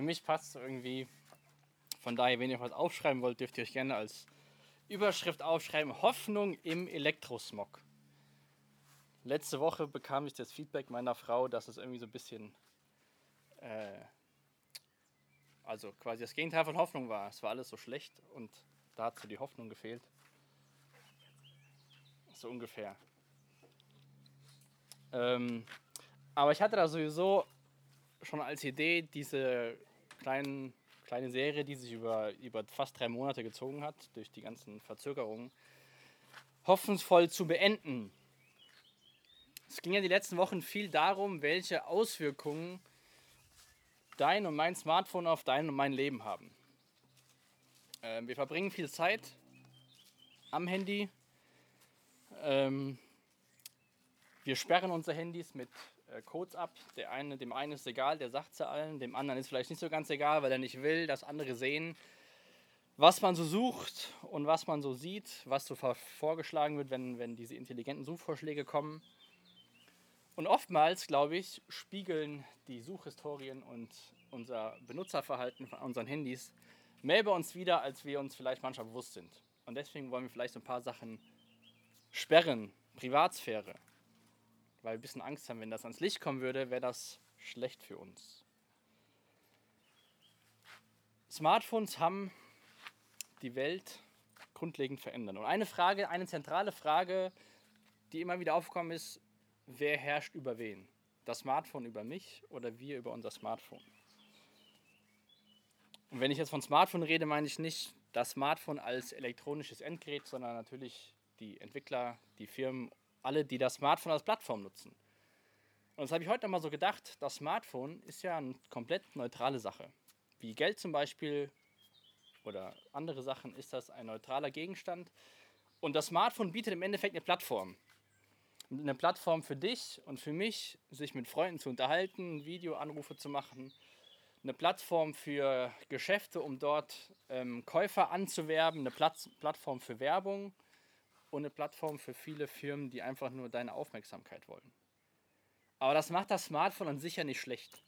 für mich passt es irgendwie. Von daher, wenn ihr was aufschreiben wollt, dürft ihr euch gerne als Überschrift aufschreiben: Hoffnung im Elektrosmog. Letzte Woche bekam ich das Feedback meiner Frau, dass es irgendwie so ein bisschen, äh, also quasi das Gegenteil von Hoffnung war. Es war alles so schlecht und da hat so die Hoffnung gefehlt. So ungefähr. Ähm, aber ich hatte da sowieso schon als Idee diese kleinen, kleine Serie, die sich über, über fast drei Monate gezogen hat, durch die ganzen Verzögerungen, hoffnungsvoll zu beenden. Es ging ja die letzten Wochen viel darum, welche Auswirkungen dein und mein Smartphone auf dein und mein Leben haben. Ähm, wir verbringen viel Zeit am Handy. Ähm, wir sperren unsere Handys mit Codes ab. Der eine, dem einen ist egal, der sagt es allen. Dem anderen ist vielleicht nicht so ganz egal, weil er nicht will, dass andere sehen, was man so sucht und was man so sieht, was so vorgeschlagen wird, wenn, wenn diese intelligenten Suchvorschläge kommen. Und oftmals, glaube ich, spiegeln die Suchhistorien und unser Benutzerverhalten von unseren Handys mehr bei uns wieder, als wir uns vielleicht manchmal bewusst sind. Und deswegen wollen wir vielleicht so ein paar Sachen sperren. Privatsphäre. Weil wir ein bisschen Angst haben, wenn das ans Licht kommen würde, wäre das schlecht für uns. Smartphones haben die Welt grundlegend verändert. Und eine Frage, eine zentrale Frage, die immer wieder aufkommt, ist, wer herrscht über wen? Das Smartphone über mich oder wir über unser Smartphone? Und wenn ich jetzt von Smartphone rede, meine ich nicht das Smartphone als elektronisches Endgerät, sondern natürlich die Entwickler, die Firmen, alle, die das Smartphone als Plattform nutzen. Und das habe ich heute mal so gedacht, das Smartphone ist ja eine komplett neutrale Sache. Wie Geld zum Beispiel oder andere Sachen ist das ein neutraler Gegenstand. Und das Smartphone bietet im Endeffekt eine Plattform eine Plattform für dich und für mich, sich mit Freunden zu unterhalten, Videoanrufe zu machen, eine Plattform für Geschäfte, um dort ähm, Käufer anzuwerben, eine Platz, Plattform für Werbung und eine Plattform für viele Firmen, die einfach nur deine Aufmerksamkeit wollen. Aber das macht das Smartphone an sich ja nicht schlecht.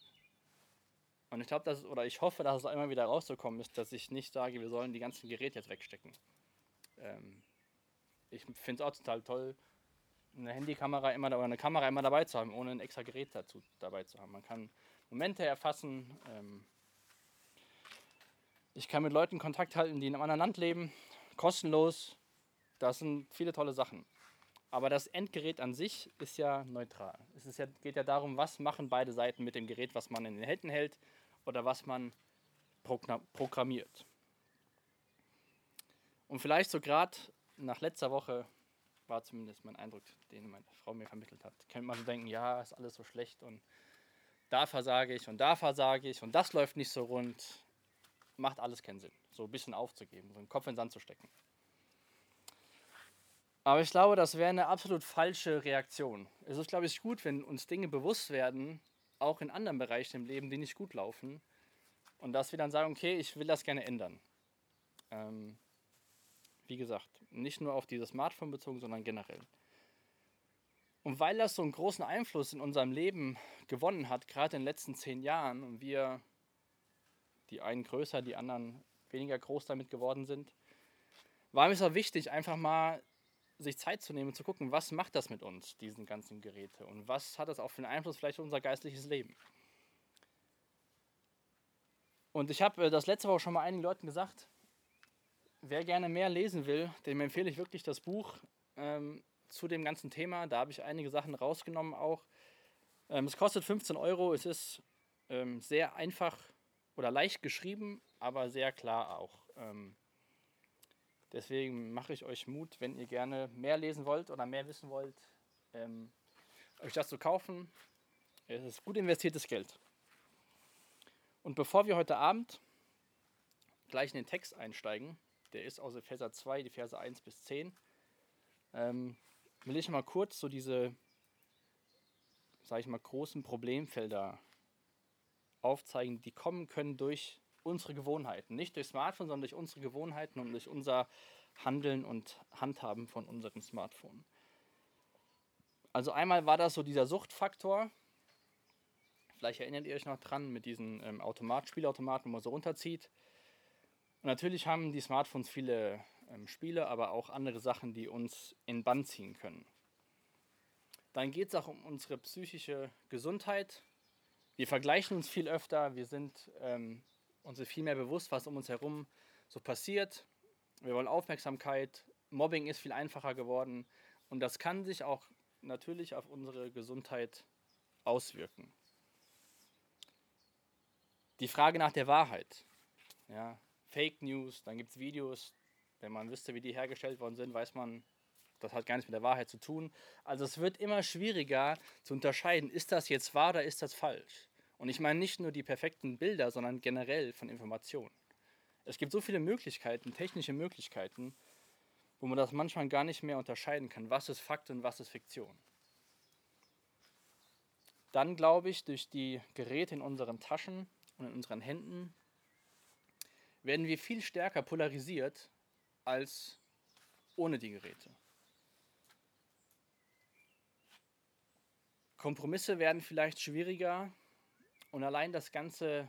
Und ich glaube, oder ich hoffe, dass es einmal wieder rauszukommen ist, dass ich nicht sage, wir sollen die ganzen Geräte jetzt wegstecken. Ähm, ich finde es auch total toll, eine Handykamera immer oder eine Kamera immer dabei zu haben, ohne ein extra Gerät dazu dabei zu haben. Man kann Momente erfassen. Ähm ich kann mit Leuten Kontakt halten, die in einem anderen Land leben, kostenlos. Das sind viele tolle Sachen. Aber das Endgerät an sich ist ja neutral. Es ist ja, geht ja darum, was machen beide Seiten mit dem Gerät, was man in den Händen hält oder was man programmiert. Und vielleicht so gerade nach letzter Woche war zumindest mein Eindruck, den meine Frau mir vermittelt hat. Könnte man so denken, ja, ist alles so schlecht und da versage ich und da versage ich und das läuft nicht so rund. Macht alles keinen Sinn, so ein bisschen aufzugeben, so einen Kopf in den Sand zu stecken. Aber ich glaube, das wäre eine absolut falsche Reaktion. Es ist, glaube ich, gut, wenn uns Dinge bewusst werden, auch in anderen Bereichen im Leben, die nicht gut laufen, und dass wir dann sagen, okay, ich will das gerne ändern. Ähm, wie gesagt, nicht nur auf dieses Smartphone bezogen, sondern generell. Und weil das so einen großen Einfluss in unserem Leben gewonnen hat, gerade in den letzten zehn Jahren, und wir, die einen größer, die anderen weniger groß damit geworden sind, war mir es auch wichtig, einfach mal sich Zeit zu nehmen zu gucken, was macht das mit uns, diesen ganzen Geräte, und was hat das auch für einen Einfluss vielleicht auf unser geistliches Leben. Und ich habe äh, das letzte Woche schon mal einigen Leuten gesagt, wer gerne mehr lesen will, dem empfehle ich wirklich das Buch ähm, zu dem ganzen Thema. Da habe ich einige Sachen rausgenommen auch. Ähm, es kostet 15 Euro. Es ist ähm, sehr einfach oder leicht geschrieben, aber sehr klar auch. Ähm, deswegen mache ich euch Mut, wenn ihr gerne mehr lesen wollt oder mehr wissen wollt, ähm, euch das zu kaufen. Es ist gut investiertes Geld. Und bevor wir heute Abend gleich in den Text einsteigen, der ist aus Epheser 2, die Verse 1 bis 10. Ähm, will ich mal kurz so diese, sage ich mal, großen Problemfelder aufzeigen, die kommen können durch unsere Gewohnheiten. Nicht durch Smartphone, sondern durch unsere Gewohnheiten und durch unser Handeln und Handhaben von unserem Smartphone. Also einmal war das so dieser Suchtfaktor. Vielleicht erinnert ihr euch noch dran mit diesen ähm, Automat Spielautomaten, wo man so runterzieht. Und natürlich haben die Smartphones viele ähm, Spiele, aber auch andere Sachen, die uns in Bann ziehen können. Dann geht es auch um unsere psychische Gesundheit. Wir vergleichen uns viel öfter, wir sind ähm, uns viel mehr bewusst, was um uns herum so passiert. Wir wollen Aufmerksamkeit, Mobbing ist viel einfacher geworden und das kann sich auch natürlich auf unsere Gesundheit auswirken. Die Frage nach der Wahrheit. Ja, Fake News, dann gibt es Videos, wenn man wüsste, wie die hergestellt worden sind, weiß man, das hat gar nichts mit der Wahrheit zu tun. Also es wird immer schwieriger zu unterscheiden, ist das jetzt wahr oder ist das falsch? Und ich meine nicht nur die perfekten Bilder, sondern generell von Informationen. Es gibt so viele Möglichkeiten, technische Möglichkeiten, wo man das manchmal gar nicht mehr unterscheiden kann, was ist Fakt und was ist Fiktion. Dann glaube ich, durch die Geräte in unseren Taschen und in unseren Händen werden wir viel stärker polarisiert als ohne die Geräte. Kompromisse werden vielleicht schwieriger und allein das ganze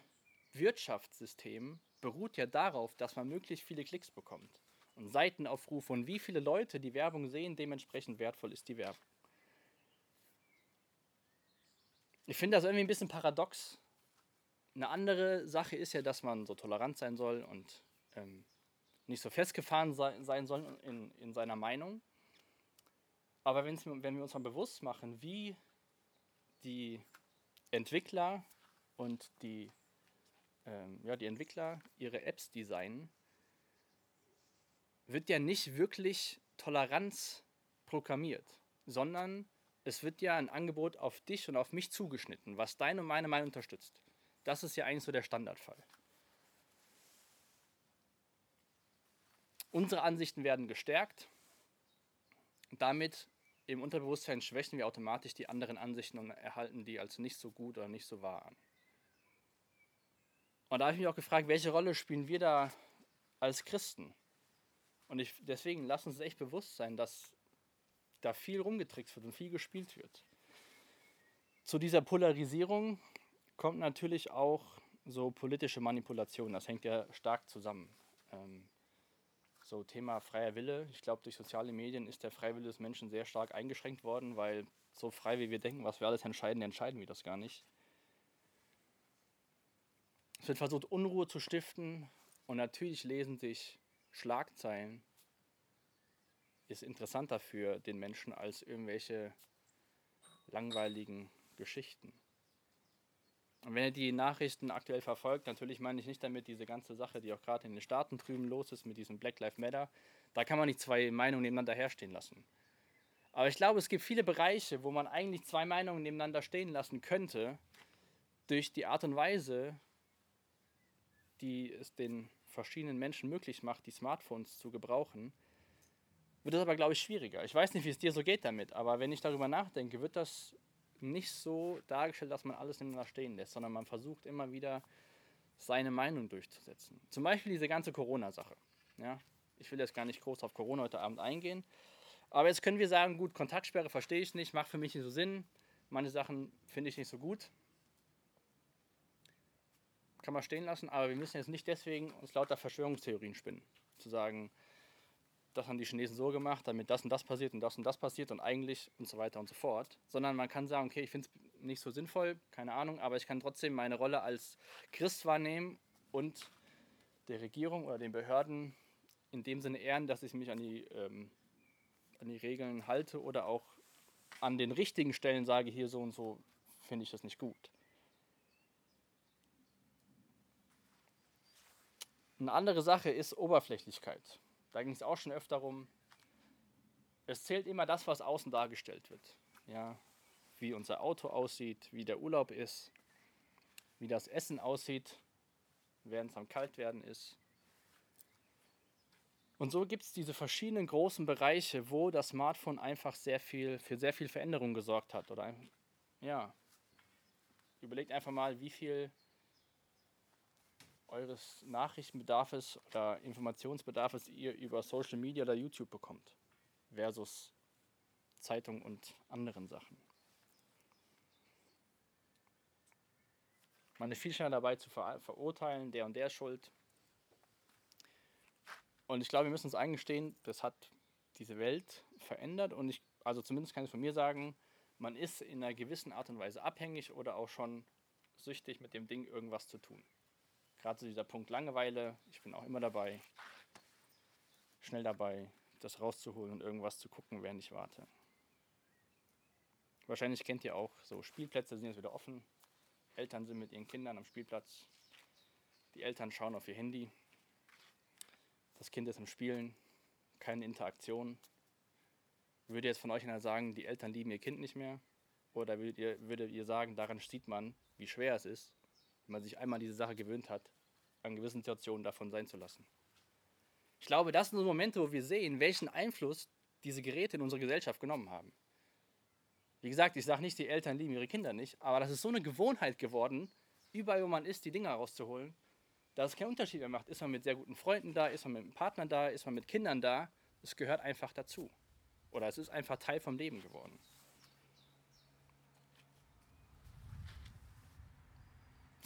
Wirtschaftssystem beruht ja darauf, dass man möglichst viele Klicks bekommt und Seitenaufrufe und wie viele Leute die Werbung sehen, dementsprechend wertvoll ist die Werbung. Ich finde das irgendwie ein bisschen paradox. Eine andere Sache ist ja, dass man so tolerant sein soll und ähm, nicht so festgefahren sei, sein soll in, in seiner Meinung. Aber wenn wir uns mal bewusst machen, wie die Entwickler und die, ähm, ja, die Entwickler ihre Apps designen, wird ja nicht wirklich Toleranz programmiert, sondern es wird ja ein Angebot auf dich und auf mich zugeschnitten, was deine und meine Meinung unterstützt. Das ist ja eigentlich so der Standardfall. Unsere Ansichten werden gestärkt. Damit im Unterbewusstsein schwächen wir automatisch die anderen Ansichten und erhalten die als nicht so gut oder nicht so wahr an. Und da habe ich mich auch gefragt, welche Rolle spielen wir da als Christen? Und ich, deswegen lass uns echt bewusst sein, dass da viel rumgetrickst wird und viel gespielt wird. Zu dieser Polarisierung kommt natürlich auch so politische Manipulation. Das hängt ja stark zusammen. Ähm, so Thema freier Wille. Ich glaube, durch soziale Medien ist der Freiwille des Menschen sehr stark eingeschränkt worden, weil so frei wie wir denken, was wir alles entscheiden, entscheiden wir das gar nicht. Es wird versucht, Unruhe zu stiften und natürlich lesen sich Schlagzeilen ist interessanter für den Menschen als irgendwelche langweiligen Geschichten. Und wenn ihr die Nachrichten aktuell verfolgt, natürlich meine ich nicht damit diese ganze Sache, die auch gerade in den Staaten drüben los ist mit diesem Black Lives Matter, da kann man nicht zwei Meinungen nebeneinander herstehen lassen. Aber ich glaube, es gibt viele Bereiche, wo man eigentlich zwei Meinungen nebeneinander stehen lassen könnte, durch die Art und Weise, die es den verschiedenen Menschen möglich macht, die Smartphones zu gebrauchen, wird es aber, glaube ich, schwieriger. Ich weiß nicht, wie es dir so geht damit, aber wenn ich darüber nachdenke, wird das nicht so dargestellt, dass man alles nebeneinander stehen lässt, sondern man versucht immer wieder seine Meinung durchzusetzen. Zum Beispiel diese ganze Corona-Sache. Ja? Ich will jetzt gar nicht groß auf Corona heute Abend eingehen. Aber jetzt können wir sagen, gut, Kontaktsperre verstehe ich nicht, macht für mich nicht so Sinn. Manche Sachen finde ich nicht so gut. Kann man stehen lassen, aber wir müssen jetzt nicht deswegen uns lauter Verschwörungstheorien spinnen. Zu sagen, das haben die Chinesen so gemacht, damit das und das passiert und das und das passiert und eigentlich und so weiter und so fort. Sondern man kann sagen, okay, ich finde es nicht so sinnvoll, keine Ahnung, aber ich kann trotzdem meine Rolle als Christ wahrnehmen und der Regierung oder den Behörden in dem Sinne ehren, dass ich mich an die, ähm, an die Regeln halte oder auch an den richtigen Stellen sage, hier so und so finde ich das nicht gut. Eine andere Sache ist Oberflächlichkeit. Da ging es auch schon öfter rum. Es zählt immer das, was außen dargestellt wird. Ja, wie unser Auto aussieht, wie der Urlaub ist, wie das Essen aussieht, während es am Kaltwerden ist. Und so gibt es diese verschiedenen großen Bereiche, wo das Smartphone einfach sehr viel, für sehr viel Veränderung gesorgt hat. Oder ja, überlegt einfach mal, wie viel eures Nachrichtenbedarfs oder Informationsbedarfs ihr über Social Media oder YouTube bekommt, versus Zeitung und anderen Sachen. Man ist viel schneller dabei zu ver verurteilen, der und der schuld. Und ich glaube, wir müssen uns eingestehen, das hat diese Welt verändert und ich, also zumindest kann ich von mir sagen, man ist in einer gewissen Art und Weise abhängig oder auch schon süchtig mit dem Ding irgendwas zu tun. Gerade so dieser Punkt Langeweile, ich bin auch immer dabei, schnell dabei, das rauszuholen und irgendwas zu gucken, während ich warte. Wahrscheinlich kennt ihr auch so Spielplätze sind jetzt wieder offen. Eltern sind mit ihren Kindern am Spielplatz. Die Eltern schauen auf ihr Handy. Das Kind ist am Spielen, keine Interaktion. Würde jetzt von euch einer sagen, die Eltern lieben ihr Kind nicht mehr? Oder würdet ihr, würdet ihr sagen, daran sieht man, wie schwer es ist, wenn man sich einmal diese Sache gewöhnt hat, an gewissen Situationen davon sein zu lassen? Ich glaube, das sind so Momente, wo wir sehen, welchen Einfluss diese Geräte in unsere Gesellschaft genommen haben. Wie gesagt, ich sage nicht, die Eltern lieben ihre Kinder nicht, aber das ist so eine Gewohnheit geworden, überall wo man ist, die Dinger rauszuholen, dass es keinen Unterschied mehr macht. Ist man mit sehr guten Freunden da, ist man mit einem Partner da, ist man mit Kindern da, es gehört einfach dazu. Oder es ist einfach Teil vom Leben geworden.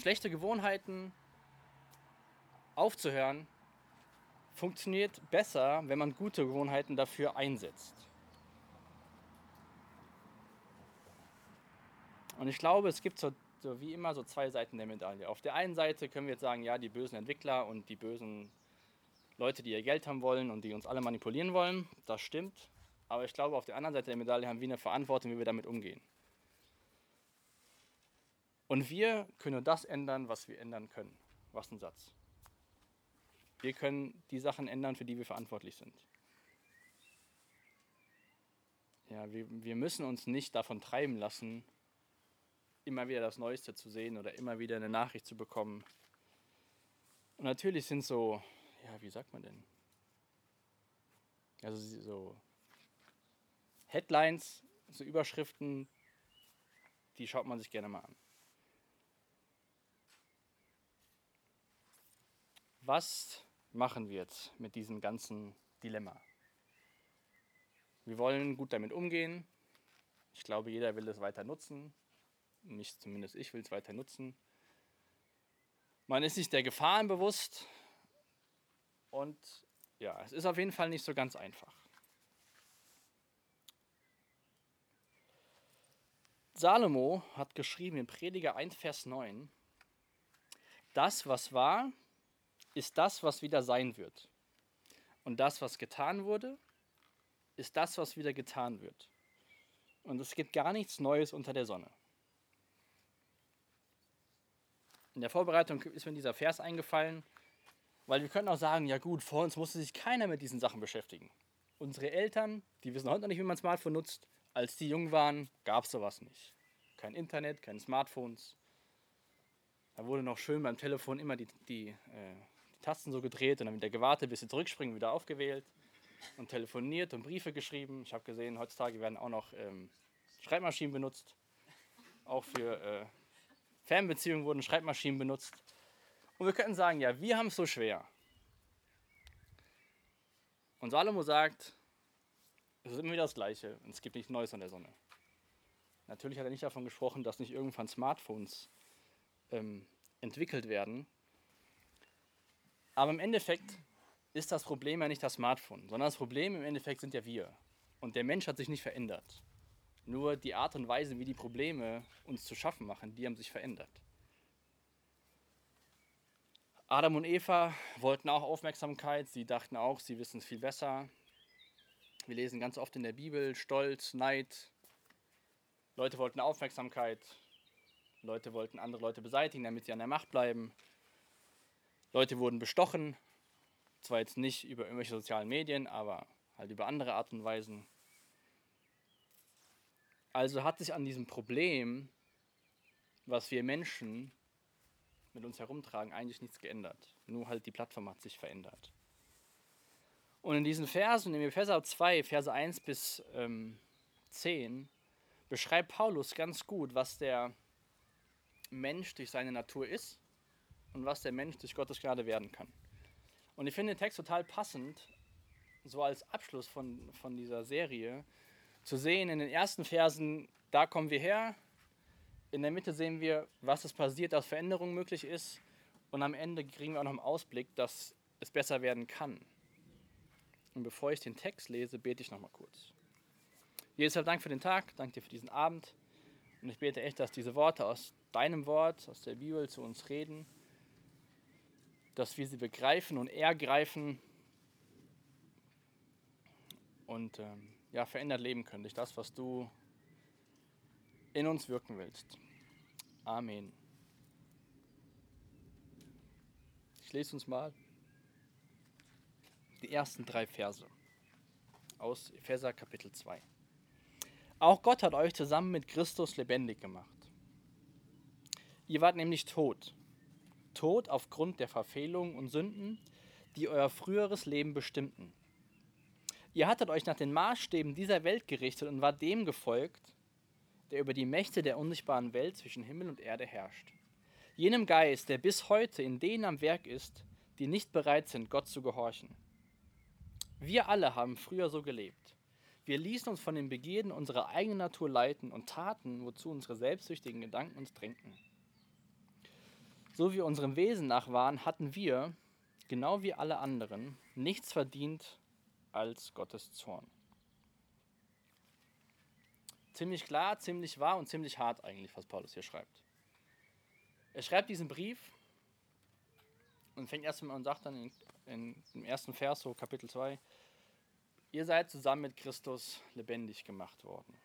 Schlechte Gewohnheiten aufzuhören funktioniert besser, wenn man gute Gewohnheiten dafür einsetzt. Und ich glaube, es gibt so, so, wie immer so zwei Seiten der Medaille. Auf der einen Seite können wir jetzt sagen, ja, die bösen Entwickler und die bösen Leute, die ihr Geld haben wollen und die uns alle manipulieren wollen, das stimmt. Aber ich glaube, auf der anderen Seite der Medaille haben wir eine Verantwortung, wie wir damit umgehen. Und wir können nur das ändern, was wir ändern können. Was ein Satz. Wir können die Sachen ändern, für die wir verantwortlich sind. Ja, wir, wir müssen uns nicht davon treiben lassen, immer wieder das Neueste zu sehen oder immer wieder eine Nachricht zu bekommen. Und natürlich sind so, ja, wie sagt man denn? Also so Headlines, so Überschriften, die schaut man sich gerne mal an. Was machen wir jetzt mit diesem ganzen Dilemma? Wir wollen gut damit umgehen. Ich glaube, jeder will es weiter nutzen nicht zumindest ich will es weiter nutzen. Man ist sich der Gefahren bewusst und ja, es ist auf jeden Fall nicht so ganz einfach. Salomo hat geschrieben in Prediger 1, Vers 9, das, was war, ist das, was wieder sein wird. Und das, was getan wurde, ist das, was wieder getan wird. Und es gibt gar nichts Neues unter der Sonne. in der Vorbereitung ist mir dieser Vers eingefallen, weil wir können auch sagen, ja gut, vor uns musste sich keiner mit diesen Sachen beschäftigen. Unsere Eltern, die wissen heute noch nicht, wie man Smartphone nutzt. Als die jung waren, gab es sowas nicht. Kein Internet, keine Smartphones. Da wurde noch schön beim Telefon immer die, die, äh, die Tasten so gedreht und dann wieder gewartet, bis sie zurückspringen, wieder aufgewählt und telefoniert und Briefe geschrieben. Ich habe gesehen, heutzutage werden auch noch ähm, Schreibmaschinen benutzt. Auch für äh, Fernbeziehungen wurden Schreibmaschinen benutzt. Und wir könnten sagen, ja, wir haben es so schwer. Und Salomo sagt, es ist immer wieder das Gleiche und es gibt nichts Neues an der Sonne. Natürlich hat er nicht davon gesprochen, dass nicht irgendwann Smartphones ähm, entwickelt werden. Aber im Endeffekt ist das Problem ja nicht das Smartphone, sondern das Problem im Endeffekt sind ja wir. Und der Mensch hat sich nicht verändert. Nur die Art und Weise, wie die Probleme uns zu schaffen machen, die haben sich verändert. Adam und Eva wollten auch Aufmerksamkeit, sie dachten auch, sie wissen es viel besser. Wir lesen ganz oft in der Bibel Stolz, Neid. Leute wollten Aufmerksamkeit, Leute wollten andere Leute beseitigen, damit sie an der Macht bleiben. Leute wurden bestochen, zwar jetzt nicht über irgendwelche sozialen Medien, aber halt über andere Art und Weisen. Also hat sich an diesem Problem, was wir Menschen mit uns herumtragen, eigentlich nichts geändert. Nur halt die Plattform hat sich verändert. Und in diesen Versen, in Epheser 2, Verse 1 bis ähm, 10, beschreibt Paulus ganz gut, was der Mensch durch seine Natur ist und was der Mensch durch Gottes Gnade werden kann. Und ich finde den Text total passend, so als Abschluss von, von dieser Serie, zu sehen in den ersten Versen, da kommen wir her, In der Mitte sehen wir, was es passiert, dass Veränderung möglich ist. Und am Ende kriegen wir auch noch einen Ausblick, dass es besser werden kann. Und bevor ich den Text lese, bete ich noch mal kurz. Jesus, Dank für den Tag, danke dir für diesen Abend. Und ich bete echt, dass diese Worte aus deinem Wort, aus der Bibel zu uns reden, dass wir sie begreifen und ergreifen und ähm, ja, verändert leben können durch das, was du in uns wirken willst. Amen. Ich lese uns mal die ersten drei Verse aus Epheser Kapitel 2. Auch Gott hat euch zusammen mit Christus lebendig gemacht. Ihr wart nämlich tot. Tot aufgrund der Verfehlungen und Sünden, die euer früheres Leben bestimmten. Ihr hattet euch nach den Maßstäben dieser Welt gerichtet und wart dem gefolgt, der über die Mächte der unsichtbaren Welt zwischen Himmel und Erde herrscht. Jenem Geist, der bis heute in denen am Werk ist, die nicht bereit sind, Gott zu gehorchen. Wir alle haben früher so gelebt. Wir ließen uns von den Begierden unserer eigenen Natur leiten und taten, wozu unsere selbstsüchtigen Gedanken uns drängten. So wie unserem Wesen nach waren, hatten wir, genau wie alle anderen, nichts verdient als Gottes Zorn. Ziemlich klar, ziemlich wahr und ziemlich hart eigentlich, was Paulus hier schreibt. Er schreibt diesen Brief und fängt erst mal und sagt dann in, in, im ersten Vers, so Kapitel 2, ihr seid zusammen mit Christus lebendig gemacht worden,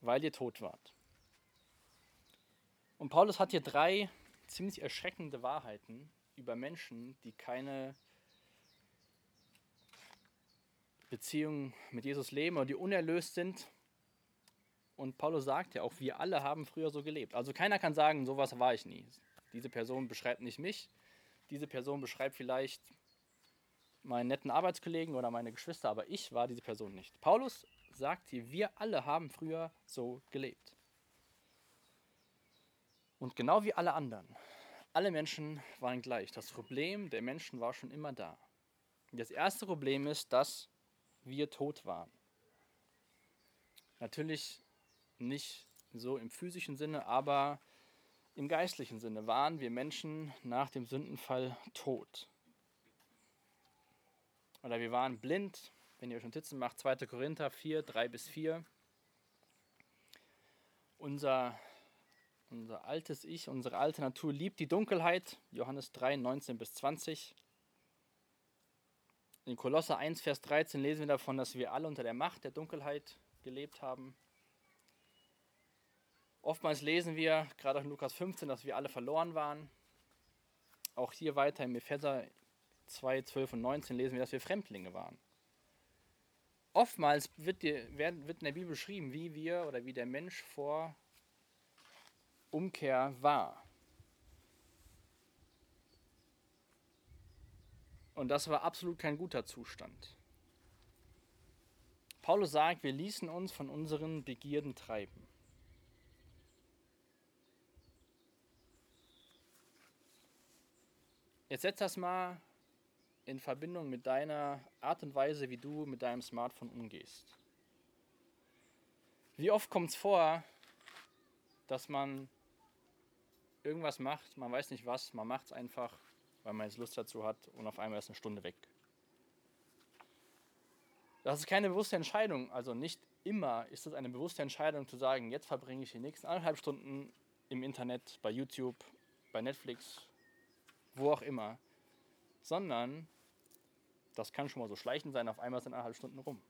weil ihr tot wart. Und Paulus hat hier drei ziemlich erschreckende Wahrheiten über Menschen, die keine Beziehung mit Jesus leben oder die unerlöst sind. Und Paulus sagt ja auch, wir alle haben früher so gelebt. Also keiner kann sagen, sowas war ich nie. Diese Person beschreibt nicht mich. Diese Person beschreibt vielleicht meinen netten Arbeitskollegen oder meine Geschwister, aber ich war diese Person nicht. Paulus sagt hier, wir alle haben früher so gelebt. Und genau wie alle anderen, alle Menschen waren gleich. Das Problem der Menschen war schon immer da. Das erste Problem ist, dass wir tot waren. Natürlich nicht so im physischen Sinne, aber im geistlichen Sinne waren wir Menschen nach dem Sündenfall tot. Oder wir waren blind, wenn ihr euch Notizen macht, 2. Korinther 4, 3 bis 4. Unser, unser altes Ich, unsere alte Natur liebt die Dunkelheit, Johannes 3, 19 bis 20. In Kolosser 1, Vers 13 lesen wir davon, dass wir alle unter der Macht der Dunkelheit gelebt haben. Oftmals lesen wir, gerade in Lukas 15, dass wir alle verloren waren. Auch hier weiter im Epheser 2, 12 und 19 lesen wir, dass wir Fremdlinge waren. Oftmals wird, die, wird in der Bibel beschrieben, wie wir oder wie der Mensch vor Umkehr war. Und das war absolut kein guter Zustand. Paulus sagt, wir ließen uns von unseren Begierden treiben. Jetzt setz das mal in Verbindung mit deiner Art und Weise, wie du mit deinem Smartphone umgehst. Wie oft kommt es vor, dass man irgendwas macht, man weiß nicht was, man macht es einfach weil man jetzt Lust dazu hat und auf einmal ist eine Stunde weg. Das ist keine bewusste Entscheidung. Also nicht immer ist es eine bewusste Entscheidung zu sagen, jetzt verbringe ich die nächsten anderthalb Stunden im Internet, bei YouTube, bei Netflix, wo auch immer. Sondern das kann schon mal so schleichend sein, auf einmal sind eineinhalb Stunden rum.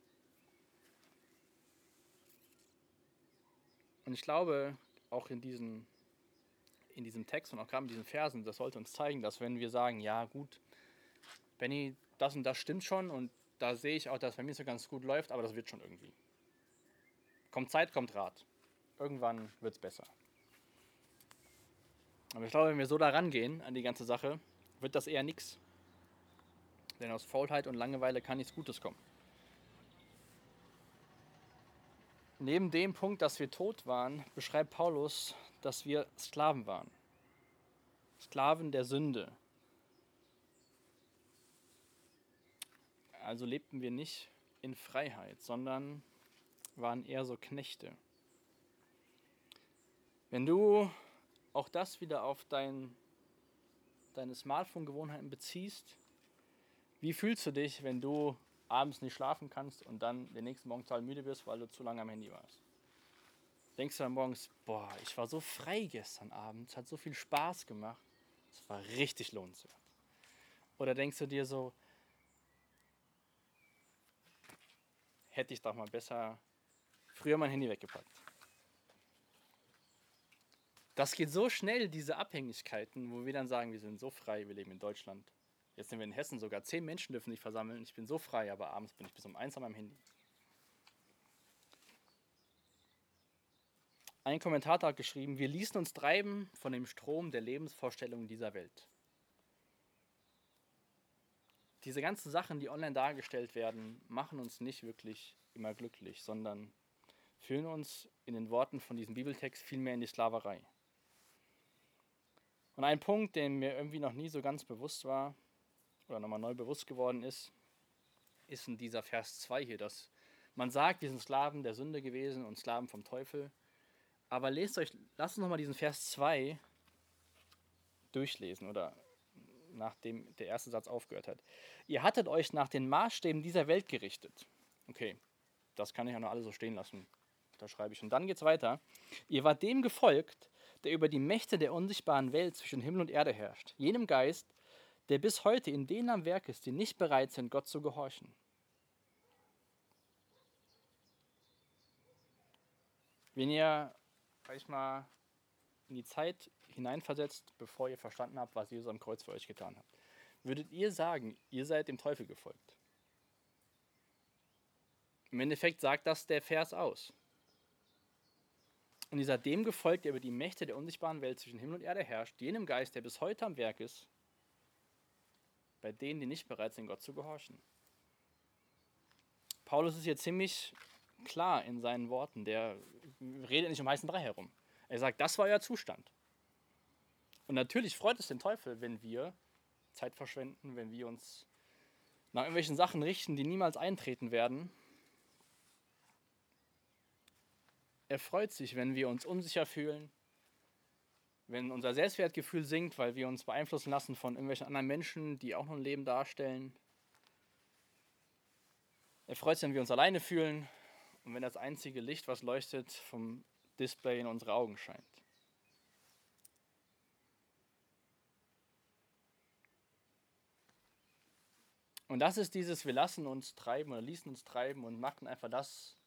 Und ich glaube, auch in diesen in diesem Text und auch gerade in diesen Versen, das sollte uns zeigen, dass wenn wir sagen, ja gut, Benny, das und das stimmt schon und da sehe ich auch, dass bei mir so ganz gut läuft, aber das wird schon irgendwie. Kommt Zeit, kommt Rat. Irgendwann wird es besser. Aber ich glaube, wenn wir so da rangehen an die ganze Sache, wird das eher nichts. Denn aus Faulheit und Langeweile kann nichts Gutes kommen. Neben dem Punkt, dass wir tot waren, beschreibt Paulus dass wir Sklaven waren. Sklaven der Sünde. Also lebten wir nicht in Freiheit, sondern waren eher so Knechte. Wenn du auch das wieder auf dein, deine Smartphone-Gewohnheiten beziehst, wie fühlst du dich, wenn du abends nicht schlafen kannst und dann den nächsten Morgen total müde wirst, weil du zu lange am Handy warst? Denkst du dann morgens, boah, ich war so frei gestern Abend, es hat so viel Spaß gemacht, es war richtig lohnenswert. Oder denkst du dir so, hätte ich doch mal besser früher mein Handy weggepackt. Das geht so schnell, diese Abhängigkeiten, wo wir dann sagen, wir sind so frei, wir leben in Deutschland. Jetzt sind wir in Hessen, sogar zehn Menschen dürfen sich versammeln. Ich bin so frei, aber abends bin ich bis um eins an meinem Handy. Ein Kommentator hat geschrieben, wir ließen uns treiben von dem Strom der Lebensvorstellungen dieser Welt. Diese ganzen Sachen, die online dargestellt werden, machen uns nicht wirklich immer glücklich, sondern führen uns in den Worten von diesem Bibeltext vielmehr in die Sklaverei. Und ein Punkt, der mir irgendwie noch nie so ganz bewusst war oder nochmal neu bewusst geworden ist, ist in dieser Vers 2 hier, dass man sagt, wir sind Sklaven der Sünde gewesen und Sklaven vom Teufel. Aber lest euch, lasst uns nochmal diesen Vers 2 durchlesen oder nachdem der erste Satz aufgehört hat. Ihr hattet euch nach den Maßstäben dieser Welt gerichtet. Okay, das kann ich ja noch alle so stehen lassen. Da schreibe ich. Und dann geht es weiter. Ihr wart dem gefolgt, der über die Mächte der unsichtbaren Welt zwischen Himmel und Erde herrscht. Jenem Geist, der bis heute in denen am Werk ist, die nicht bereit sind, Gott zu gehorchen. Wenn ihr euch mal in die Zeit hineinversetzt, bevor ihr verstanden habt, was Jesus am Kreuz für euch getan hat, würdet ihr sagen, ihr seid dem Teufel gefolgt? Im Endeffekt sagt das der Vers aus. Und dieser dem gefolgt, der über die Mächte der unsichtbaren Welt zwischen Himmel und Erde herrscht, jenem Geist, der bis heute am Werk ist, bei denen, die nicht bereit sind, Gott zu gehorchen. Paulus ist hier ziemlich klar in seinen Worten. Der redet nicht um heißen Brei herum. Er sagt, das war euer Zustand. Und natürlich freut es den Teufel, wenn wir Zeit verschwenden, wenn wir uns nach irgendwelchen Sachen richten, die niemals eintreten werden Er freut sich, wenn wir uns unsicher fühlen, wenn unser Selbstwertgefühl sinkt, weil wir uns beeinflussen lassen von irgendwelchen anderen Menschen, die auch noch ein Leben darstellen. Er freut sich, wenn wir uns alleine fühlen und wenn das einzige Licht, was leuchtet, vom Display in unsere Augen scheint. Und das ist dieses, wir lassen uns treiben oder ließen uns treiben und machten einfach das,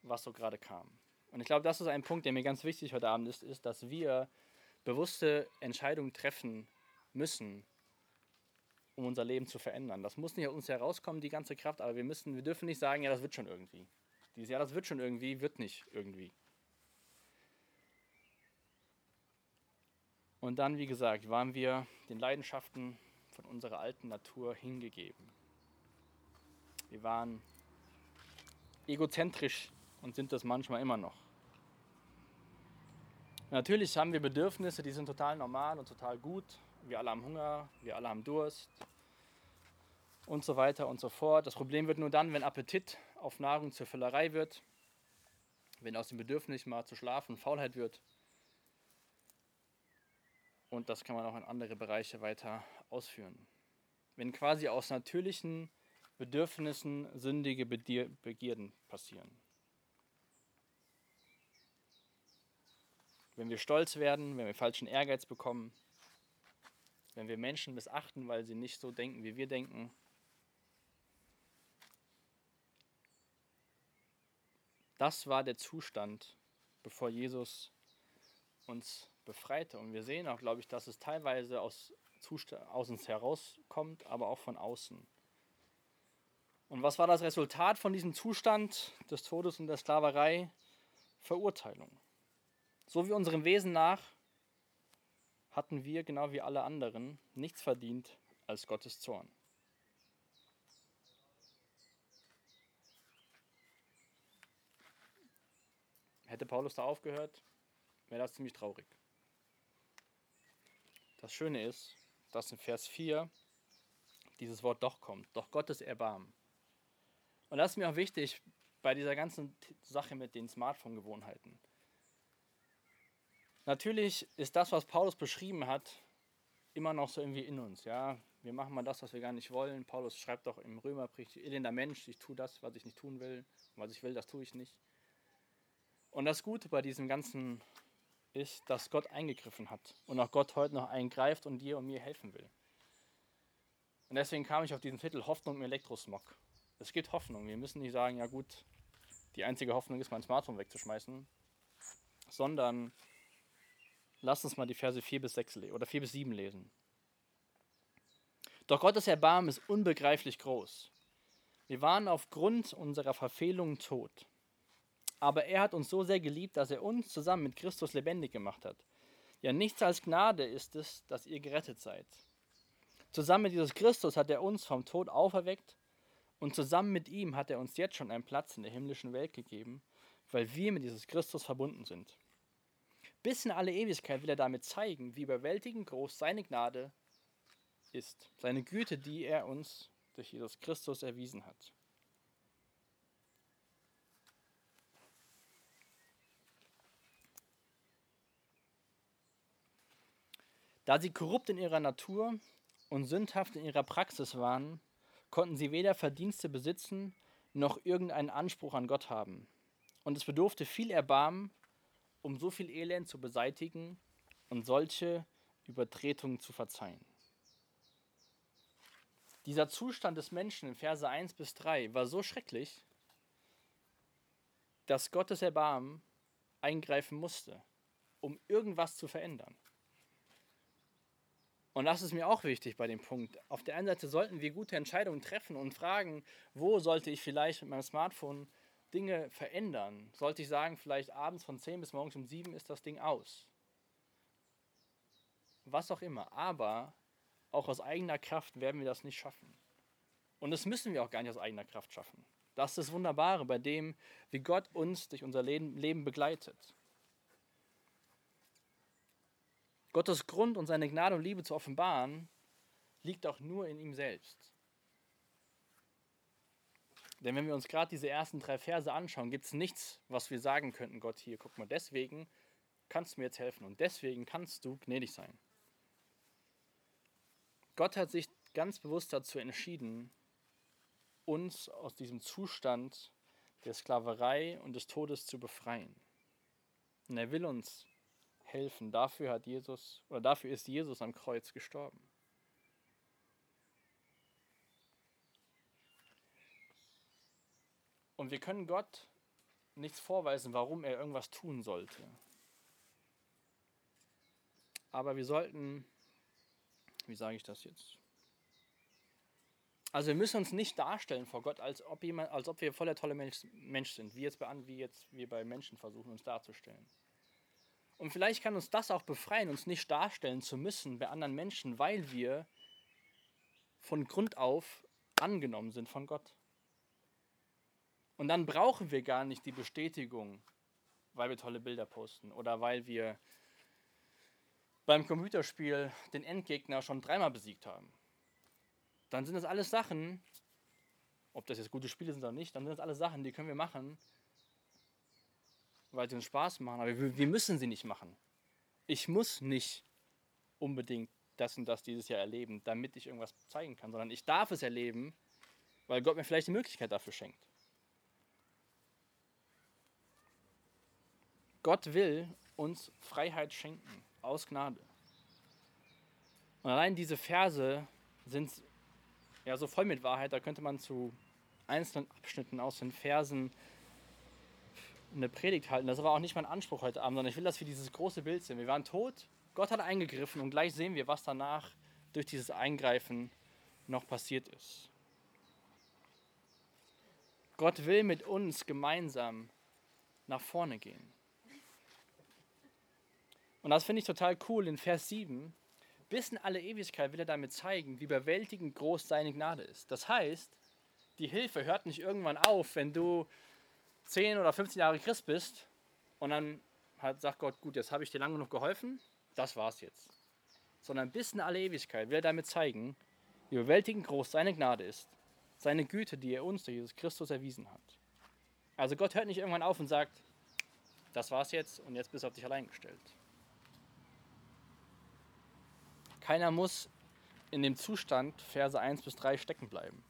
was so gerade kam. Und ich glaube, das ist ein Punkt, der mir ganz wichtig heute Abend ist, ist, dass wir bewusste Entscheidungen treffen müssen, um unser Leben zu verändern. Das muss nicht aus uns herauskommen, die ganze Kraft, aber wir müssen, wir dürfen nicht sagen, ja, das wird schon irgendwie. Dieses Jahr, das wird schon irgendwie, wird nicht irgendwie. Und dann, wie gesagt, waren wir den Leidenschaften von unserer alten Natur hingegeben. Wir waren egozentrisch und sind das manchmal immer noch. Natürlich haben wir Bedürfnisse, die sind total normal und total gut. Wir alle haben Hunger, wir alle haben Durst und so weiter und so fort. Das Problem wird nur dann, wenn Appetit auf Nahrung zur Füllerei wird, wenn aus dem Bedürfnis mal zu schlafen Faulheit wird. Und das kann man auch in andere Bereiche weiter ausführen. Wenn quasi aus natürlichen Bedürfnissen sündige Begierden passieren. wenn wir stolz werden, wenn wir falschen Ehrgeiz bekommen, wenn wir Menschen missachten, weil sie nicht so denken, wie wir denken. Das war der Zustand, bevor Jesus uns befreite. Und wir sehen auch, glaube ich, dass es teilweise aus, Zustand, aus uns herauskommt, aber auch von außen. Und was war das Resultat von diesem Zustand des Todes und der Sklaverei? Verurteilung. So wie unserem Wesen nach hatten wir, genau wie alle anderen, nichts verdient als Gottes Zorn. Hätte Paulus da aufgehört, wäre das ziemlich traurig. Das Schöne ist, dass in Vers 4 dieses Wort doch kommt, doch Gottes Erbarmen. Und das ist mir auch wichtig bei dieser ganzen Sache mit den Smartphone-Gewohnheiten. Natürlich ist das, was Paulus beschrieben hat, immer noch so irgendwie in uns. Ja, wir machen mal das, was wir gar nicht wollen. Paulus schreibt doch im Römerbrief, elender Mensch, ich tue das, was ich nicht tun will. Und was ich will, das tue ich nicht. Und das Gute bei diesem Ganzen ist, dass Gott eingegriffen hat und auch Gott heute noch eingreift und dir und mir helfen will. Und deswegen kam ich auf diesen Titel Hoffnung im Elektrosmog. Es gibt Hoffnung. Wir müssen nicht sagen, ja gut, die einzige Hoffnung ist, mein Smartphone wegzuschmeißen, sondern lasst uns mal die Verse 4 bis 6 oder 4 bis 7 lesen. Doch Gottes Erbarmen ist unbegreiflich groß. Wir waren aufgrund unserer Verfehlungen tot. Aber er hat uns so sehr geliebt, dass er uns zusammen mit Christus lebendig gemacht hat. Ja, nichts als Gnade ist es, dass ihr gerettet seid. Zusammen mit Jesus Christus hat er uns vom Tod auferweckt und zusammen mit ihm hat er uns jetzt schon einen Platz in der himmlischen Welt gegeben, weil wir mit Jesus Christus verbunden sind. Bis in alle Ewigkeit will er damit zeigen, wie überwältigend groß seine Gnade ist, seine Güte, die er uns durch Jesus Christus erwiesen hat. Da sie korrupt in ihrer Natur und sündhaft in ihrer Praxis waren, konnten sie weder Verdienste besitzen noch irgendeinen Anspruch an Gott haben. Und es bedurfte viel Erbarmen, um so viel Elend zu beseitigen und solche Übertretungen zu verzeihen. Dieser Zustand des Menschen in Verse 1 bis 3 war so schrecklich, dass Gottes Erbarmen eingreifen musste, um irgendwas zu verändern. Und das ist mir auch wichtig bei dem Punkt. Auf der einen Seite sollten wir gute Entscheidungen treffen und fragen, wo sollte ich vielleicht mit meinem Smartphone Dinge verändern? Sollte ich sagen, vielleicht abends von 10 bis morgens um 7 ist das Ding aus? Was auch immer. Aber auch aus eigener Kraft werden wir das nicht schaffen. Und das müssen wir auch gar nicht aus eigener Kraft schaffen. Das ist das Wunderbare bei dem, wie Gott uns durch unser Leben begleitet. Gottes Grund und seine Gnade und Liebe zu offenbaren, liegt auch nur in ihm selbst. Denn wenn wir uns gerade diese ersten drei Verse anschauen, gibt es nichts, was wir sagen könnten, Gott, hier, guck mal, deswegen kannst du mir jetzt helfen und deswegen kannst du gnädig sein. Gott hat sich ganz bewusst dazu entschieden, uns aus diesem Zustand der Sklaverei und des Todes zu befreien. Und er will uns helfen. Dafür hat Jesus oder dafür ist Jesus am Kreuz gestorben. Und wir können Gott nichts vorweisen, warum er irgendwas tun sollte. Aber wir sollten, wie sage ich das jetzt? Also wir müssen uns nicht darstellen vor Gott, als ob, jemand, als ob wir voll der tolle Mensch, Mensch sind, wie jetzt, bei, wie jetzt wir bei Menschen versuchen, uns darzustellen. Und vielleicht kann uns das auch befreien, uns nicht darstellen zu müssen bei anderen Menschen, weil wir von Grund auf angenommen sind von Gott. Und dann brauchen wir gar nicht die Bestätigung, weil wir tolle Bilder posten oder weil wir beim Computerspiel den Endgegner schon dreimal besiegt haben. Dann sind das alles Sachen, ob das jetzt gute Spiele sind oder nicht, dann sind das alles Sachen, die können wir machen, weil sie uns Spaß machen, aber wir, müssen sie nicht machen. Ich muss nicht unbedingt das und das dieses Jahr erleben, damit ich irgendwas zeigen kann, sondern ich darf es erleben, weil Gott mir vielleicht die Möglichkeit dafür schenkt. Gott will uns Freiheit schenken, aus Gnade. Und allein diese Verse sind ja so voll mit Wahrheit, da könnte man zu einzelnen Abschnitten aus den Versen eine Predigt halten. Das war auch nicht mein Anspruch heute Abend, sondern ich will, dass wir dieses große Bild sehen. Wir waren tot, Gott hat eingegriffen und gleich sehen wir, was danach durch dieses Eingreifen noch passiert ist. Gott will mit uns gemeinsam nach vorne gehen. Und das finde ich total cool in Vers 7. Bis in alle Ewigkeit will er damit zeigen, wie überwältigend groß seine Gnade ist. Das heißt, die Hilfe hört nicht irgendwann auf, wenn du 10 oder 15 Jahre Christ bist und dann hat, sagt Gott, gut, jetzt habe ich dir lange genug geholfen, das war's jetzt. Sondern bis in alle Ewigkeit will er damit zeigen, wie überwältigend groß seine Gnade ist, seine Güte, die er uns durch Jesus Christus erwiesen hat. Also Gott hört nicht irgendwann auf und sagt, das war's jetzt und jetzt bist du auf dich allein gestellt. Keiner muss in dem Zustand Verse 1 bis 3 stecken bleiben.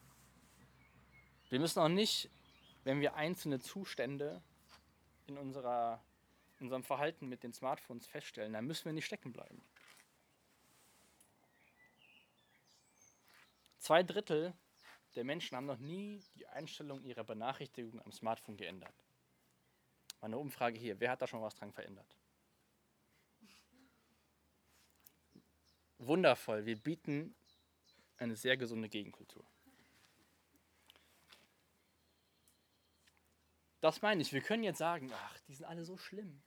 Wir müssen auch nicht, wenn wir einzelne Zustände in, unserer, in unserem Verhalten mit den Smartphones feststellen, dann müssen wir nicht stecken bleiben. Zwei Drittel der Menschen haben noch nie die Einstellung ihrer Benachrichtigung am Smartphone geändert. Meine Umfrage hier, wer hat da schon was dran verändert? Wundervoll, wir bieten eine sehr gesunde Gegenkultur. Das meine ich, wir können jetzt sagen, ach, die sind alle so schlimm.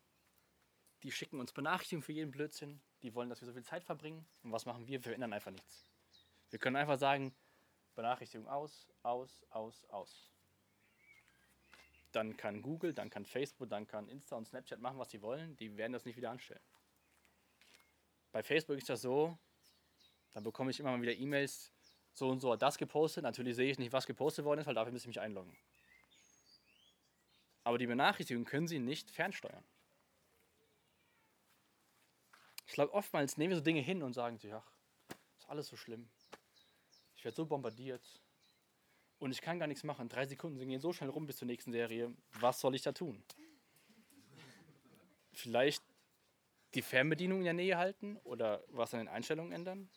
Die schicken uns Benachrichtigungen für jeden Blödsinn, die wollen, dass wir so viel Zeit verbringen. Und was machen wir? Wir ändern einfach nichts. Wir können einfach sagen, Benachrichtigung aus, aus, aus, aus. Dann kann Google, dann kann Facebook, dann kann Insta und Snapchat machen, was sie wollen. Die werden das nicht wieder anstellen. Bei Facebook ist das so, da bekomme ich immer mal wieder E-Mails, so und so hat das gepostet. Natürlich sehe ich nicht, was gepostet worden ist, weil dafür müsste ich mich einloggen. Aber die Benachrichtigung können Sie nicht fernsteuern. Ich glaube, oftmals nehmen wir so Dinge hin und sagen sich, ach, ist alles so schlimm. Ich werde so bombardiert. Und ich kann gar nichts machen. Drei Sekunden gehen so schnell rum bis zur nächsten Serie. Was soll ich da tun? Vielleicht die Fernbedienung in der Nähe halten oder was an den Einstellungen ändern?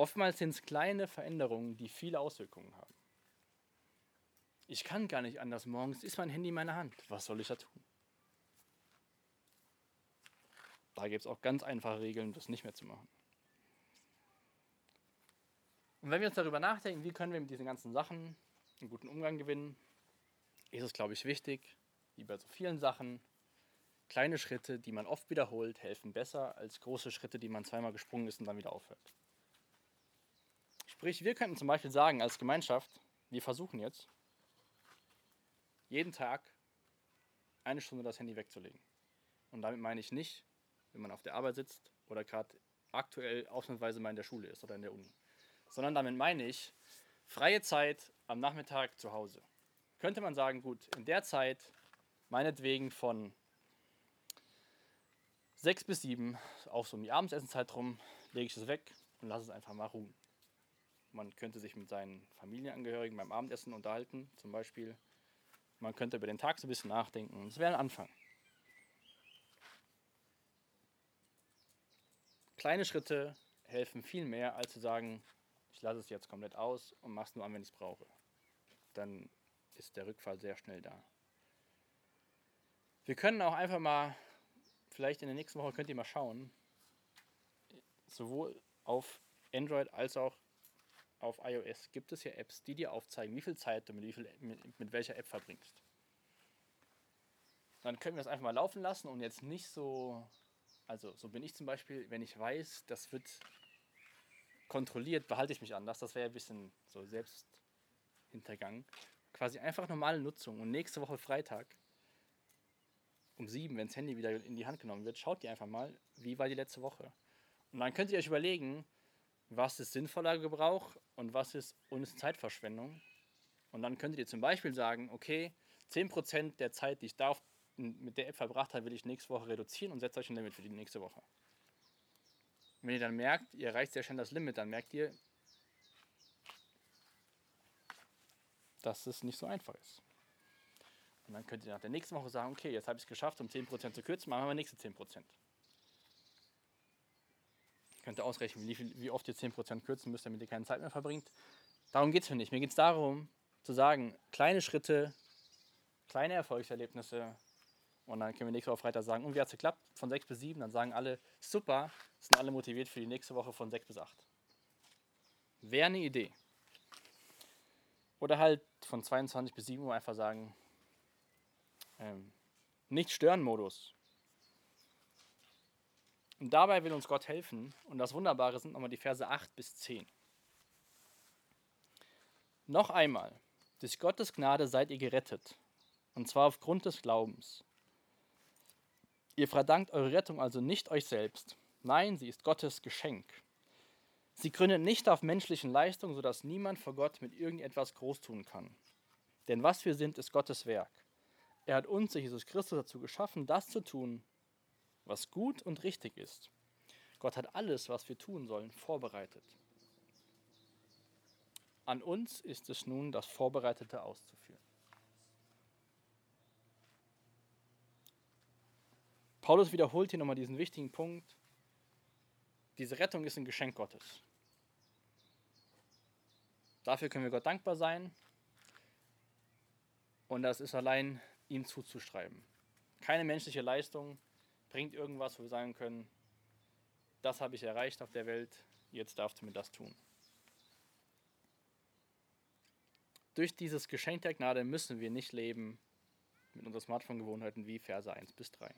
Oftmals sind es kleine Veränderungen, die viele Auswirkungen haben. Ich kann gar nicht anders. Morgens ist mein Handy in meiner Hand. Was soll ich da tun? Da gibt es auch ganz einfache Regeln, das nicht mehr zu machen. Und wenn wir uns darüber nachdenken, wie können wir mit diesen ganzen Sachen einen guten Umgang gewinnen, ist es, glaube ich, wichtig, wie bei so vielen Sachen, kleine Schritte, die man oft wiederholt, helfen besser als große Schritte, die man zweimal gesprungen ist und dann wieder aufhört. Sprich, wir könnten zum Beispiel sagen als Gemeinschaft, wir versuchen jetzt, jeden Tag eine Stunde das Handy wegzulegen. Und damit meine ich nicht, wenn man auf der Arbeit sitzt oder gerade aktuell ausnahmsweise mal in der Schule ist oder in der Uni, sondern damit meine ich freie Zeit am Nachmittag zu Hause. Könnte man sagen, gut, in der Zeit, meinetwegen von sechs bis sieben, auch so um die Abendsessenzeit rum, lege ich es weg und lasse es einfach mal ruhen. Man könnte sich mit seinen Familienangehörigen beim Abendessen unterhalten, zum Beispiel man könnte über den Tag so ein bisschen nachdenken. Das wäre ein Anfang. Kleine Schritte helfen viel mehr, als zu sagen, ich lasse es jetzt komplett aus und mache es nur an, wenn ich es brauche. Dann ist der Rückfall sehr schnell da. Wir können auch einfach mal, vielleicht in der nächsten Woche könnt ihr mal schauen, sowohl auf Android als auch auf iOS gibt es ja Apps, die dir aufzeigen, wie viel Zeit du mit, wie viel, mit, mit welcher App verbringst. Dann können wir das einfach mal laufen lassen und jetzt nicht so, also so bin ich zum Beispiel, wenn ich weiß, das wird kontrolliert, behalte ich mich anders. Das wäre ein bisschen so selbst hintergangen. Quasi einfach normale Nutzung. Und nächste Woche Freitag um sieben, wenn das Handy wieder in die Hand genommen wird, schaut ihr einfach mal, wie war die letzte Woche. Und dann könnt ihr euch überlegen, was ist sinnvoller Gebrauch und was ist uns Zeitverschwendung. Und dann könntet ihr zum Beispiel sagen, okay, 10% der Zeit, die ich da mit der App verbracht habe, will ich nächste Woche reduzieren und setzt euch ein Limit für die nächste Woche. wenn ihr dann merkt, ihr erreicht sehr schnell das Limit, dann merkt ihr, dass es nicht so einfach ist. Und dann könnt ihr nach der nächsten Woche sagen, okay, jetzt habe ich es geschafft, um 10% zu kürzen, machen wir nächste 10%. Könnt ihr ausrechnen, wie, viel, wie oft ihr 10% kürzen müsst, damit ihr keine Zeit mehr verbringt. Darum geht es mir nicht. Mir geht es darum, zu sagen, kleine Schritte, kleine Erfolgserlebnisse. Und dann können wir nächste Woche Freitag sagen, und wie hat es geklappt? Von 6 bis 7. Dann sagen alle, super, sind alle motiviert für die nächste Woche von 6 bis 8. Wäre eine Idee. Oder halt von 22 bis 7 Uhr einfach sagen, ähm, nicht stören Modus. Und dabei will uns Gott helfen. Und das Wunderbare sind nochmal die Verse 8 bis 10. Noch einmal, durch Gottes Gnade seid ihr gerettet. Und zwar aufgrund des Glaubens. Ihr verdankt eure Rettung also nicht euch selbst. Nein, sie ist Gottes Geschenk. Sie gründet nicht auf menschlichen Leistungen, sodass niemand vor Gott mit irgendetwas groß tun kann. Denn was wir sind, ist Gottes Werk. Er hat uns, Jesus Christus, dazu geschaffen, das zu tun, was gut und richtig ist. Gott hat alles, was wir tun sollen, vorbereitet. An uns ist es nun, das Vorbereitete auszuführen. Paulus wiederholt hier nochmal diesen wichtigen Punkt. Diese Rettung ist ein Geschenk Gottes. Dafür können wir Gott dankbar sein. Und das ist allein ihm zuzuschreiben. Keine menschliche Leistung bringt irgendwas, wo wir sagen können, das habe ich erreicht auf der Welt, jetzt darfst du mir das tun. Durch dieses Geschenk der Gnade müssen wir nicht leben mit unseren Smartphone-Gewohnheiten wie Verse 1 bis 3.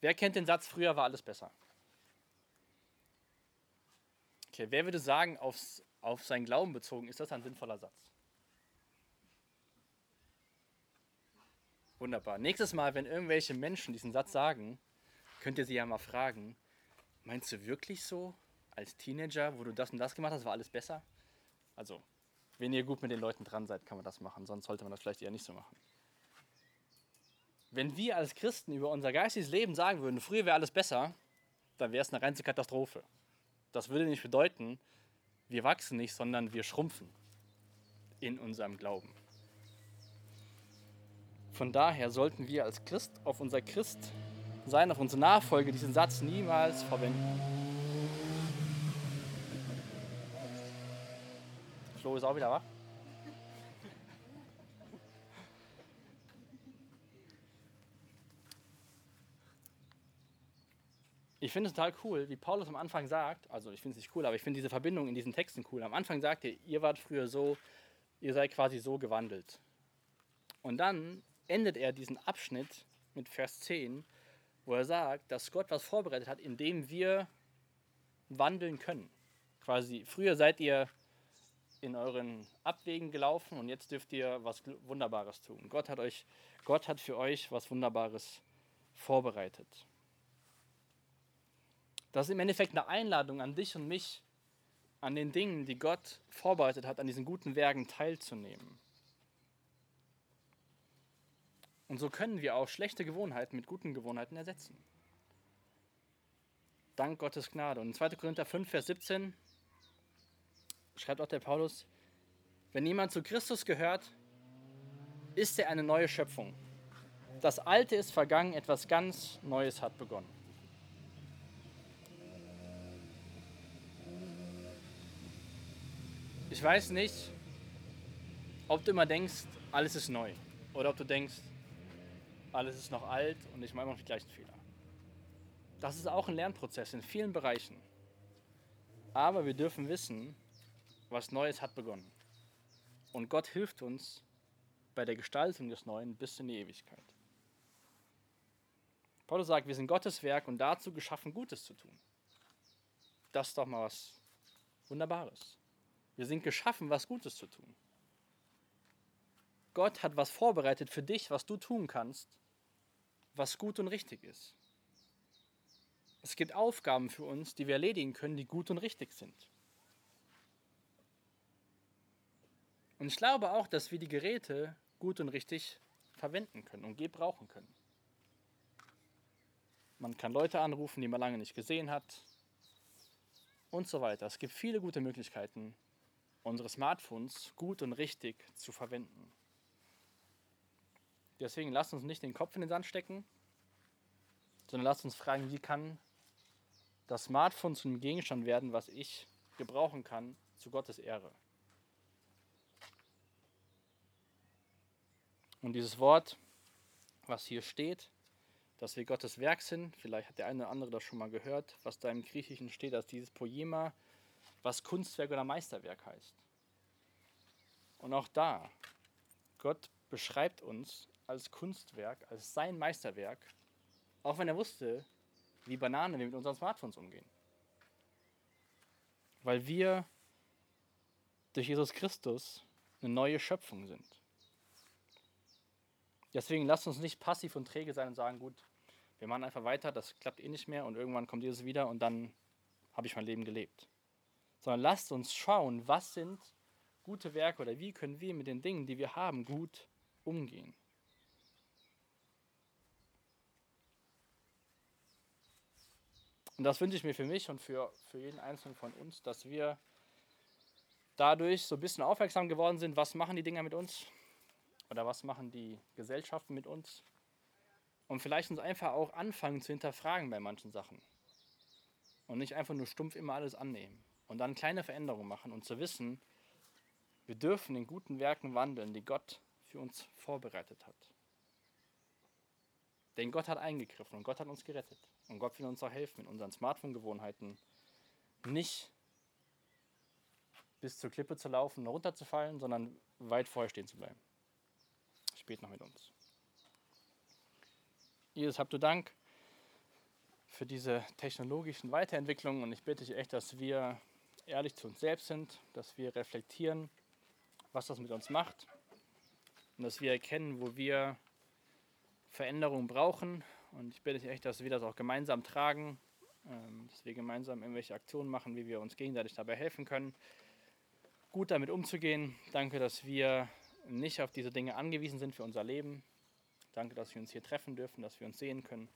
Wer kennt den Satz, früher war alles besser? Okay, wer würde sagen, aufs, auf seinen Glauben bezogen, ist das ein sinnvoller Satz? Wunderbar. Nächstes Mal, wenn irgendwelche Menschen diesen Satz sagen, könnt ihr sie ja mal fragen, meinst du wirklich so, als Teenager, wo du das und das gemacht hast, war alles besser? Also, wenn ihr gut mit den Leuten dran seid, kann man das machen, sonst sollte man das vielleicht eher nicht so machen. Wenn wir als Christen über unser geistiges Leben sagen würden, früher wäre alles besser, dann wäre es eine reinste Katastrophe. Das würde nicht bedeuten, wir wachsen nicht, sondern wir schrumpfen in unserem Glauben. Von daher sollten wir als Christ auf unser Christ sein, auf unsere Nachfolge diesen Satz niemals verwenden. Flo ist auch wieder wach. Ich finde es total cool, wie Paulus am Anfang sagt, also ich finde es nicht cool, aber ich finde diese Verbindung in diesen Texten cool. Am Anfang sagt er, ihr wart früher so, ihr seid quasi so gewandelt. Und dann endet er diesen Abschnitt mit Vers 10, wo er sagt, dass Gott was vorbereitet hat, indem wir wandeln können. Quasi, früher seid ihr in euren Abwegen gelaufen und jetzt dürft ihr was Wunderbares tun. Gott hat, euch, Gott hat für euch was Wunderbares vorbereitet. Das ist im Endeffekt eine Einladung an dich und mich, an den Dingen, die Gott vorbereitet hat, an diesen guten Werken teilzunehmen. Und so können wir auch schlechte Gewohnheiten mit guten Gewohnheiten ersetzen. Dank Gottes Gnade. Und in 2. Korinther 5, Vers 17 schreibt auch der Paulus, wenn jemand zu Christus gehört, ist er eine neue Schöpfung. Das Alte ist vergangen, etwas ganz Neues hat begonnen. Ich weiß nicht, ob du immer denkst, alles ist neu. Oder ob du denkst, alles ist noch alt und ich mache immer noch die gleichen Fehler. Das ist auch ein Lernprozess in vielen Bereichen. Aber wir dürfen wissen, was Neues hat begonnen. Und Gott hilft uns bei der Gestaltung des Neuen bis in die Ewigkeit. Paulus sagt, wir sind Gottes Werk und dazu geschaffen, Gutes zu tun. Das ist doch mal was Wunderbares. Wir sind geschaffen, was Gutes zu tun. Gott hat was vorbereitet für dich, was du tun kannst, was gut und richtig ist. Es gibt Aufgaben für uns, die wir erledigen können, die gut und richtig sind. Und ich glaube auch, dass wir die Geräte gut und richtig verwenden können und gebrauchen können. Man kann Leute anrufen, die man lange nicht gesehen hat und so weiter. Es gibt viele gute Möglichkeiten, unsere Smartphones gut und richtig zu verwenden. Deswegen lasst uns nicht den Kopf in den Sand stecken, sondern lasst uns fragen, wie kann das Smartphone zu einem Gegenstand werden, was ich gebrauchen kann zu Gottes Ehre. Und dieses Wort, was hier steht, dass wir Gottes Werk sind, vielleicht hat der eine oder andere das schon mal gehört, was da im Griechischen steht, dass dieses Poema, was Kunstwerk oder Meisterwerk heißt. Und auch da, Gott beschreibt uns als Kunstwerk, als sein Meisterwerk, auch wenn er wusste, wie Banane wir mit unseren Smartphones umgehen. Weil wir durch Jesus Christus eine neue Schöpfung sind. Deswegen lasst uns nicht passiv und träge sein und sagen, gut, wir machen einfach weiter, das klappt eh nicht mehr und irgendwann kommt Jesus wieder und dann habe ich mein Leben gelebt. Sondern lasst uns schauen, was sind gute Werke oder wie können wir mit den Dingen, die wir haben, gut umgehen. Und das wünsche ich mir für mich und für, für jeden Einzelnen von uns, dass wir dadurch so ein bisschen aufmerksam geworden sind, was machen die Dinger mit uns oder was machen die Gesellschaften mit uns. Und vielleicht uns einfach auch anfangen zu hinterfragen bei manchen Sachen. Und nicht einfach nur stumpf immer alles annehmen. Und dann kleine Veränderungen machen und zu wissen, wir dürfen in guten Werken wandeln, die Gott für uns vorbereitet hat. Denn Gott hat eingegriffen und Gott hat uns gerettet. Und Gott will uns auch helfen, in unseren Smartphone-Gewohnheiten nicht bis zur Klippe zu laufen runterzufallen, sondern weit vorher stehen zu bleiben. Spät noch mit uns. Jesus, habt du Dank für diese technologischen Weiterentwicklungen und ich bitte dich echt, dass wir ehrlich zu uns selbst sind, dass wir reflektieren, was das mit uns macht und dass wir erkennen, wo wir Veränderungen brauchen. Und ich bitte dich echt, dass wir das auch gemeinsam tragen, ähm, dass wir gemeinsam irgendwelche Aktionen machen, wie wir uns gegenseitig dabei helfen können, gut damit umzugehen. Danke, dass wir nicht auf diese Dinge angewiesen sind für unser Leben. Danke, dass wir uns hier treffen dürfen, dass wir uns sehen können.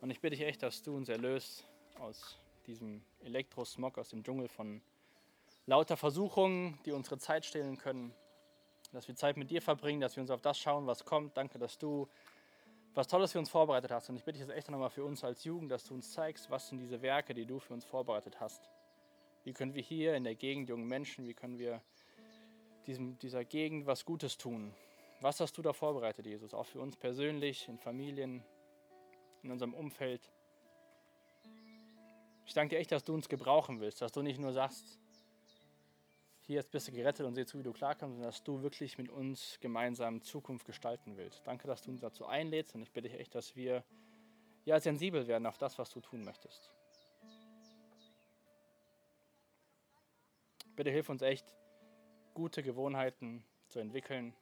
Und ich bitte dich echt, dass du uns erlöst aus diesem Elektrosmog, aus dem Dschungel von lauter Versuchungen, die unsere Zeit stehlen können. Dass wir Zeit mit dir verbringen, dass wir uns auf das schauen, was kommt. Danke, dass du was Tolles für uns vorbereitet hast. Und ich bitte dich jetzt echt nochmal für uns als Jugend, dass du uns zeigst, was sind diese Werke, die du für uns vorbereitet hast. Wie können wir hier in der Gegend, jungen Menschen, wie können wir diesem, dieser Gegend was Gutes tun? Was hast du da vorbereitet, Jesus? Auch für uns persönlich, in Familien, in unserem Umfeld. Ich danke dir echt, dass du uns gebrauchen willst, dass du nicht nur sagst, hier jetzt bist du gerettet und sieh zu, wie du klarkommst, sondern dass du wirklich mit uns gemeinsam Zukunft gestalten willst. Danke, dass du uns dazu einlädst und ich bitte dich echt, dass wir ja sensibel werden auf das, was du tun möchtest. Bitte hilf uns echt, gute Gewohnheiten zu entwickeln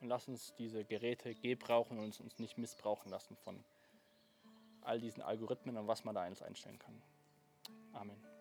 und lass uns diese Geräte gebrauchen und uns nicht missbrauchen lassen von all diesen Algorithmen und was man da alles einstellen kann. Amen.